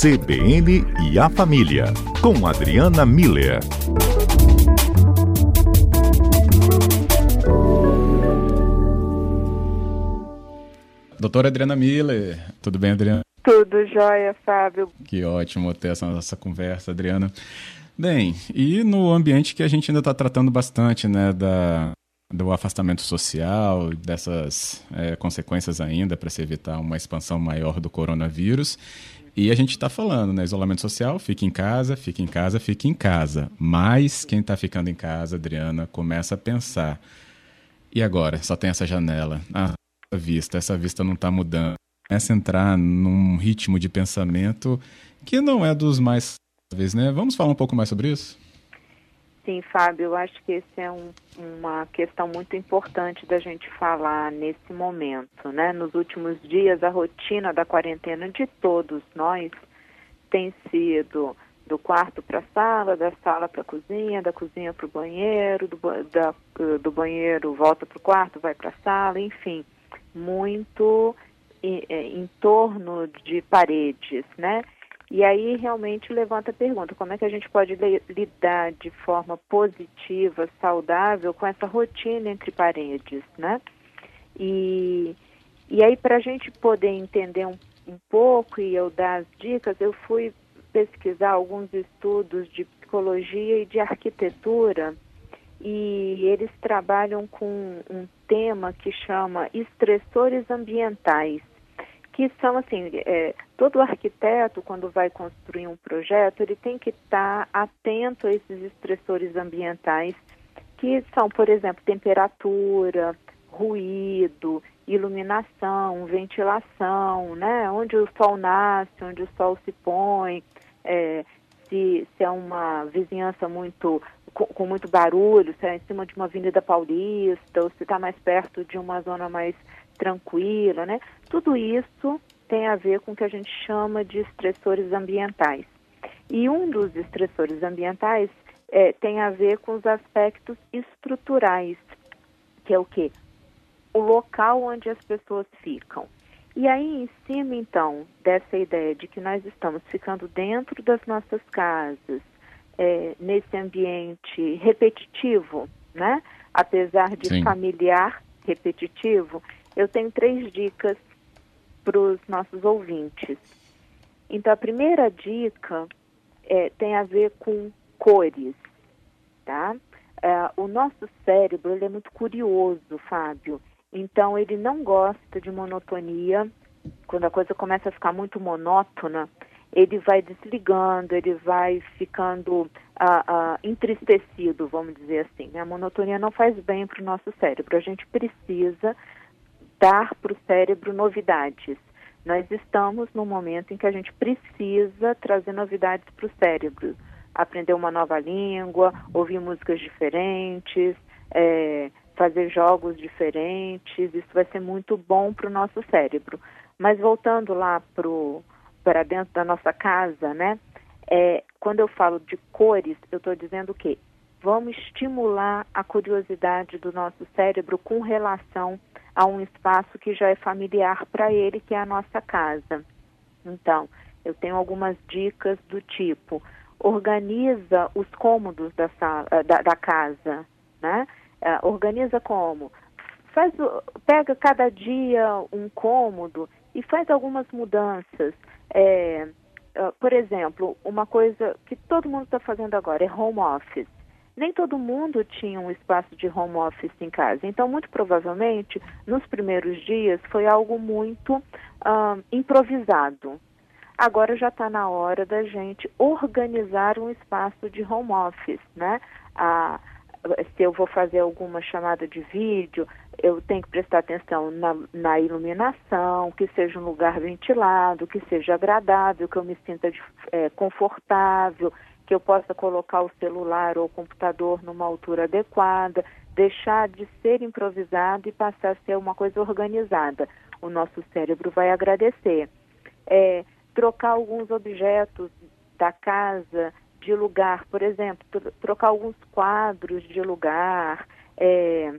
CBN e a Família, com Adriana Miller. Doutora Adriana Miller, tudo bem, Adriana? Tudo jóia, Fábio. Que ótimo ter essa nossa conversa, Adriana. Bem, e no ambiente que a gente ainda está tratando bastante, né, da, do afastamento social, dessas é, consequências ainda para se evitar uma expansão maior do coronavírus. E a gente está falando, né? Isolamento social, fique em casa, fique em casa, fique em casa. Mas quem está ficando em casa, Adriana, começa a pensar. E agora? Só tem essa janela. Ah, essa vista, essa vista não está mudando. Começa a entrar num ritmo de pensamento que não é dos mais né? Vamos falar um pouco mais sobre isso? Sim, Fábio, eu acho que essa é um, uma questão muito importante da gente falar nesse momento, né? Nos últimos dias, a rotina da quarentena de todos nós tem sido do quarto para a sala, da sala para a cozinha, da cozinha para o banheiro, do, da, do banheiro volta para o quarto, vai para a sala, enfim, muito em, é, em torno de paredes, né? E aí realmente levanta a pergunta: como é que a gente pode lidar de forma positiva, saudável com essa rotina entre paredes, né? E, e aí, para a gente poder entender um, um pouco e eu dar as dicas, eu fui pesquisar alguns estudos de psicologia e de arquitetura e eles trabalham com um tema que chama estressores ambientais que são assim, é, todo arquiteto quando vai construir um projeto, ele tem que estar tá atento a esses estressores ambientais, que são, por exemplo, temperatura, ruído, iluminação, ventilação, né? Onde o sol nasce, onde o sol se põe, é, se, se é uma vizinhança muito com, com, muito barulho, se é em cima de uma avenida paulista, ou se está mais perto de uma zona mais tranquila, né? Tudo isso tem a ver com o que a gente chama de estressores ambientais. E um dos estressores ambientais é, tem a ver com os aspectos estruturais, que é o quê? O local onde as pessoas ficam. E aí, em cima, então, dessa ideia de que nós estamos ficando dentro das nossas casas, é, nesse ambiente repetitivo, né? Apesar de Sim. familiar repetitivo, eu tenho três dicas para os nossos ouvintes. Então, a primeira dica é, tem a ver com cores, tá? É, o nosso cérebro ele é muito curioso, Fábio. Então, ele não gosta de monotonia. Quando a coisa começa a ficar muito monótona, ele vai desligando, ele vai ficando ah, ah, entristecido, vamos dizer assim. A monotonia não faz bem para o nosso cérebro. A gente precisa dar para o cérebro novidades. Nós estamos num momento em que a gente precisa trazer novidades para o cérebro. Aprender uma nova língua, ouvir músicas diferentes, é, fazer jogos diferentes. Isso vai ser muito bom para o nosso cérebro. Mas voltando lá para dentro da nossa casa, né? É, quando eu falo de cores, eu estou dizendo o quê? Vamos estimular a curiosidade do nosso cérebro com relação a um espaço que já é familiar para ele, que é a nossa casa. Então, eu tenho algumas dicas do tipo: organiza os cômodos da, sala, eh, da, da casa, né? Uh, organiza como? Faz, pega cada dia um cômodo e faz algumas mudanças. É, uh, por exemplo, uma coisa que todo mundo está fazendo agora é home office nem todo mundo tinha um espaço de home office em casa. Então, muito provavelmente, nos primeiros dias, foi algo muito uh, improvisado. Agora já está na hora da gente organizar um espaço de home office, né? Se eu vou fazer alguma chamada de vídeo, eu tenho que prestar atenção na, na, iluminação, que seja um lugar ventilado, que seja agradável, que eu me sinta é, confortável, que eu possa colocar o celular ou o computador numa altura adequada, deixar de ser improvisado e passar a ser uma coisa organizada. O nosso cérebro vai agradecer. É, trocar alguns objetos da casa de lugar, por exemplo, trocar alguns quadros de lugar, é,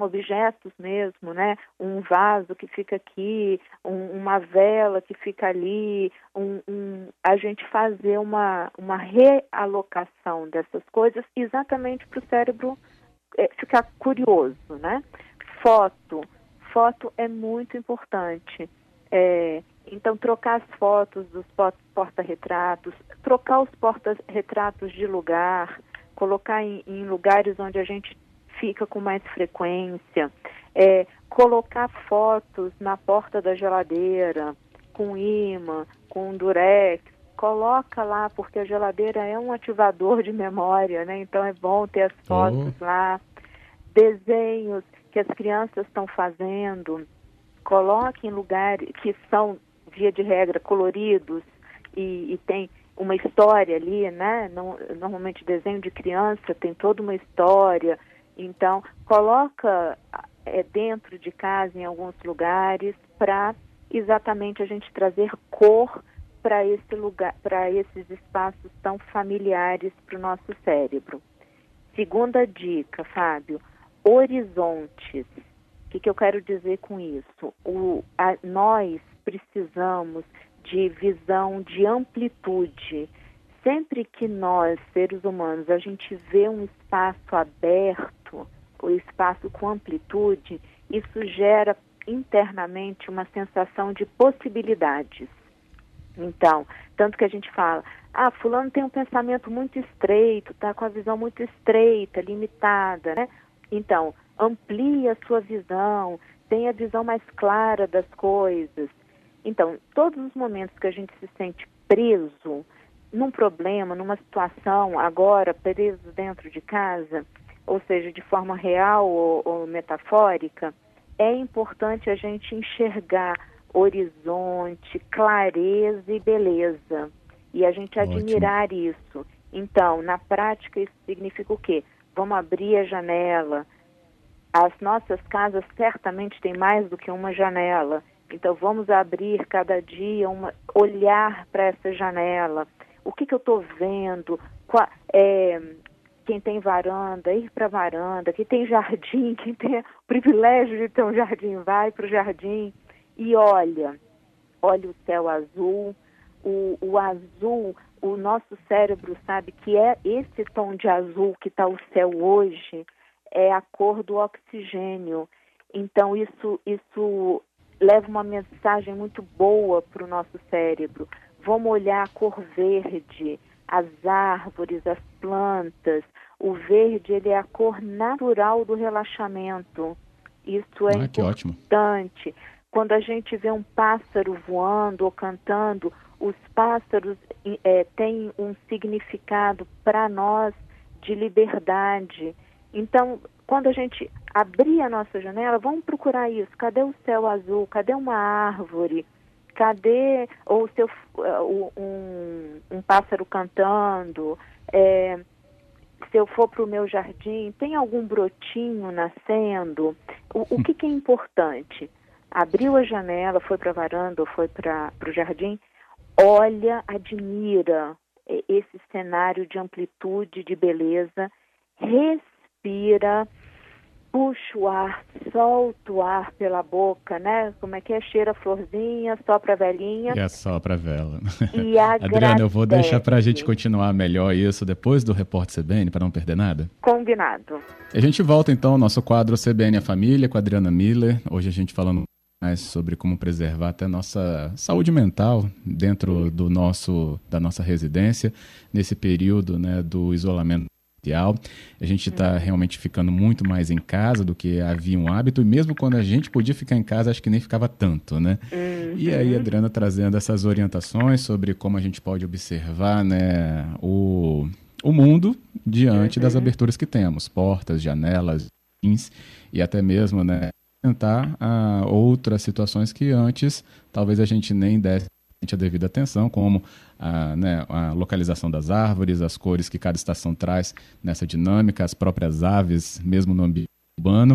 objetos mesmo, né? Um vaso que fica aqui, um, uma vela que fica ali, um, um, a gente fazer uma, uma realocação dessas coisas exatamente para o cérebro é, ficar curioso, né? Foto, foto é muito importante. É, então, trocar as fotos dos porta-retratos, trocar os porta-retratos de lugar, colocar em, em lugares onde a gente fica com mais frequência, é, colocar fotos na porta da geladeira, com imã, com durex, coloca lá, porque a geladeira é um ativador de memória, né? Então é bom ter as fotos oh. lá, desenhos que as crianças estão fazendo, coloque em lugares que são, via de regra, coloridos e, e tem uma história ali, né? normalmente desenho de criança tem toda uma história, então, coloca é, dentro de casa, em alguns lugares, para exatamente a gente trazer cor para esse lugar, para esses espaços tão familiares para o nosso cérebro. Segunda dica, Fábio, horizontes. O que, que eu quero dizer com isso? O, a, nós precisamos de visão de amplitude. Sempre que nós, seres humanos, a gente vê um espaço aberto, o espaço com amplitude, isso gera internamente uma sensação de possibilidades. Então, tanto que a gente fala, ah, fulano tem um pensamento muito estreito, está com a visão muito estreita, limitada, né? Então, amplie a sua visão, tenha a visão mais clara das coisas. Então, todos os momentos que a gente se sente preso num problema, numa situação, agora preso dentro de casa, ou seja, de forma real ou, ou metafórica, é importante a gente enxergar horizonte, clareza e beleza. E a gente Ótimo. admirar isso. Então, na prática, isso significa o quê? Vamos abrir a janela. As nossas casas certamente têm mais do que uma janela. Então, vamos abrir cada dia, uma, olhar para essa janela. O que, que eu estou vendo? Qual, é, quem tem varanda, ir para varanda, quem tem jardim, quem tem o privilégio de ter um jardim, vai para o jardim e olha, olha o céu azul, o, o azul, o nosso cérebro sabe que é esse tom de azul que está o céu hoje, é a cor do oxigênio. Então isso, isso leva uma mensagem muito boa para o nosso cérebro. Vamos olhar a cor verde, as árvores, as plantas. O verde ele é a cor natural do relaxamento. Isso é ah, importante. Quando a gente vê um pássaro voando ou cantando, os pássaros é, têm um significado para nós de liberdade. Então, quando a gente abrir a nossa janela, vamos procurar isso. Cadê o céu azul? Cadê uma árvore? Cadê ou seu, um, um pássaro cantando? É, se eu for para o meu jardim, tem algum brotinho nascendo? O, o que, que, é importante? Abriu a janela, foi para a varanda ou foi para o jardim, olha, admira esse cenário de amplitude, de beleza, respira puxa o ar, solta o ar pela boca, né? Como é que é? Cheira a florzinha, sopra a velhinha. E assopra a vela. E Adriana, eu vou deixar para a gente continuar melhor isso depois do Repórter CBN, para não perder nada. Combinado. A gente volta então ao nosso quadro CBN a Família com a Adriana Miller. Hoje a gente falando mais sobre como preservar até nossa saúde mental dentro do nosso da nossa residência nesse período né, do isolamento a gente está uhum. realmente ficando muito mais em casa do que havia um hábito, e mesmo quando a gente podia ficar em casa, acho que nem ficava tanto, né? Uhum. E aí, uhum. Adriana trazendo essas orientações sobre como a gente pode observar né, o, o mundo diante uhum. das aberturas que temos, portas, janelas, e até mesmo né, tentar ah, outras situações que antes talvez a gente nem desse a devida atenção, como a, né, a, localização das árvores, as cores que cada estação traz nessa dinâmica, as próprias aves, mesmo no ambiente urbano.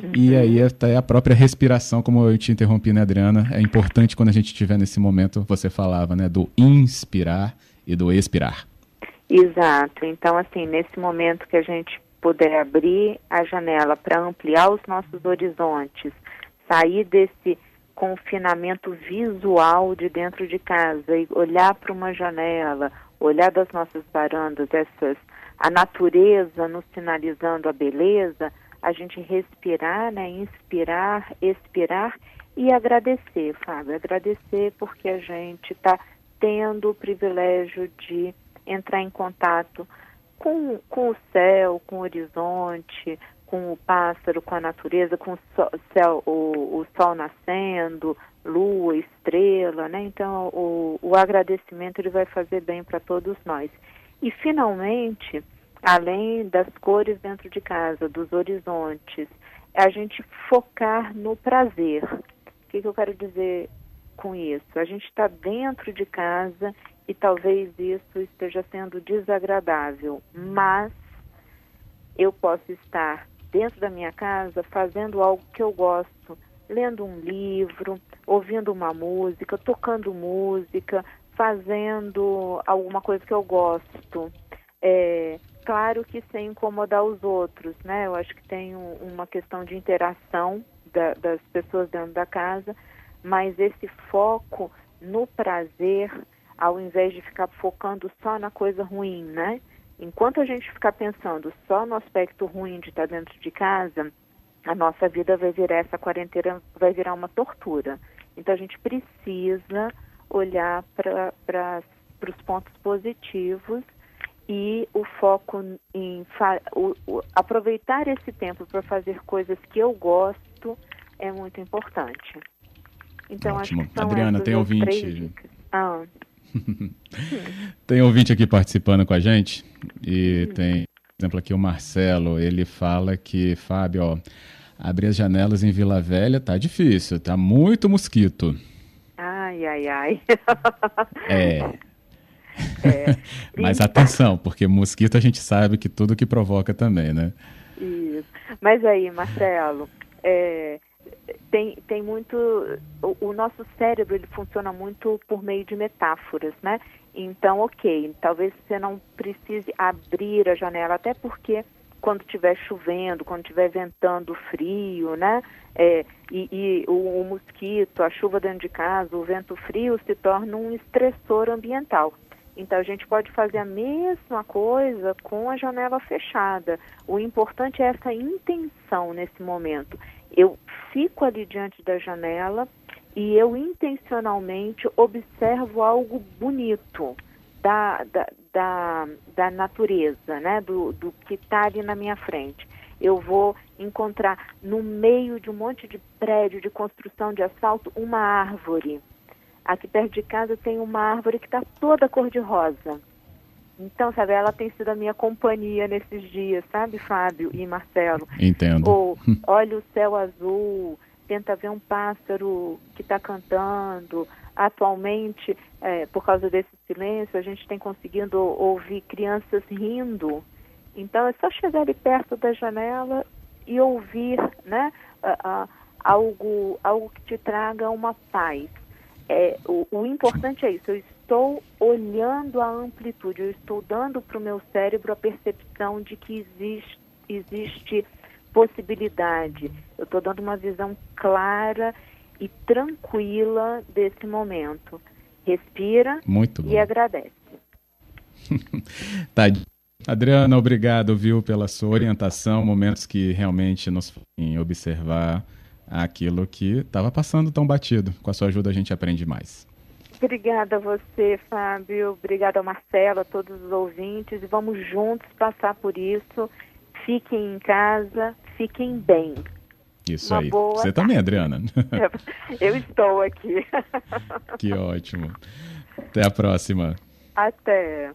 Uhum. E aí até a própria respiração, como eu te interrompi, né, Adriana? É importante quando a gente estiver nesse momento, você falava, né, do inspirar e do expirar. Exato. Então, assim, nesse momento que a gente puder abrir a janela para ampliar os nossos horizontes, sair desse confinamento visual de dentro de casa e olhar para uma janela, olhar das nossas varandas, essas a natureza nos sinalizando a beleza, a gente respirar, né, inspirar, expirar e agradecer, Fábio, agradecer porque a gente está tendo o privilégio de entrar em contato com, com o céu, com o horizonte, com o pássaro, com a natureza, com o sol, céu, o, o sol nascendo, lua, estrela, né? Então o, o agradecimento ele vai fazer bem para todos nós. E finalmente, além das cores dentro de casa, dos horizontes, é a gente focar no prazer. O que, que eu quero dizer com isso? A gente está dentro de casa e talvez isso esteja sendo desagradável, mas eu posso estar dentro da minha casa fazendo algo que eu gosto, lendo um livro, ouvindo uma música, tocando música, fazendo alguma coisa que eu gosto. É, claro que sem incomodar os outros, né? Eu acho que tem um, uma questão de interação da, das pessoas dentro da casa, mas esse foco no prazer, ao invés de ficar focando só na coisa ruim, né? Enquanto a gente ficar pensando só no aspecto ruim de estar dentro de casa, a nossa vida vai virar essa quarentena, vai virar uma tortura. Então a gente precisa olhar para os pontos positivos e o foco em o, o, aproveitar esse tempo para fazer coisas que eu gosto é muito importante. Então, Ótimo. Adriana, tem ouvinte. Ah. tem ouvinte aqui participando com a gente e tem, por exemplo, aqui o Marcelo. Ele fala que, Fábio, ó, abrir as janelas em Vila Velha tá difícil, tá muito mosquito. Ai, ai, ai. é. é. Mas atenção, porque mosquito a gente sabe que tudo que provoca também, né? Isso. Mas aí, Marcelo, é, tem, tem muito. O, o, nosso cérebro ele funciona muito por meio de metáforas, né? Então, ok, talvez você não precise abrir a janela, até porque quando estiver chovendo, quando estiver ventando frio, né? É, e, e o, o, mosquito, a chuva dentro de casa, o vento frio se torna um estressor ambiental. Então a gente pode fazer a mesma coisa com a janela fechada. O importante é essa intenção nesse momento. Eu fico ali diante da janela e eu intencionalmente observo algo bonito da, da, da, da natureza, né? do, do que está ali na minha frente. Eu vou encontrar no meio de um monte de prédio de construção de asfalto uma árvore. Aqui perto de casa tem uma árvore que está toda cor-de-rosa. Então, sabe, ela tem sido a minha companhia nesses dias, sabe, Fábio e Marcelo? Entendo. Ou olha o céu azul, tenta ver um pássaro que está cantando. Atualmente, é, por causa desse silêncio, a gente tem conseguido ouvir crianças rindo. Então, é só chegar ali perto da janela e ouvir, né, algo, algo que te traga uma paz. É, o, o importante é isso, eu estou olhando a amplitude, eu estou dando para o meu cérebro a percepção de que existe, existe possibilidade. Eu estou dando uma visão clara e tranquila desse momento. Respira e agradece. tá. Adriana, obrigado, viu, pela sua orientação, momentos que realmente nos fazem observar aquilo que estava passando tão batido. Com a sua ajuda a gente aprende mais. Obrigada a você, Fábio. Obrigada ao Marcelo, a todos os ouvintes. E vamos juntos passar por isso. Fiquem em casa, fiquem bem. Isso Uma aí. Você tarde. também, Adriana. Eu estou aqui. Que ótimo. Até a próxima. Até.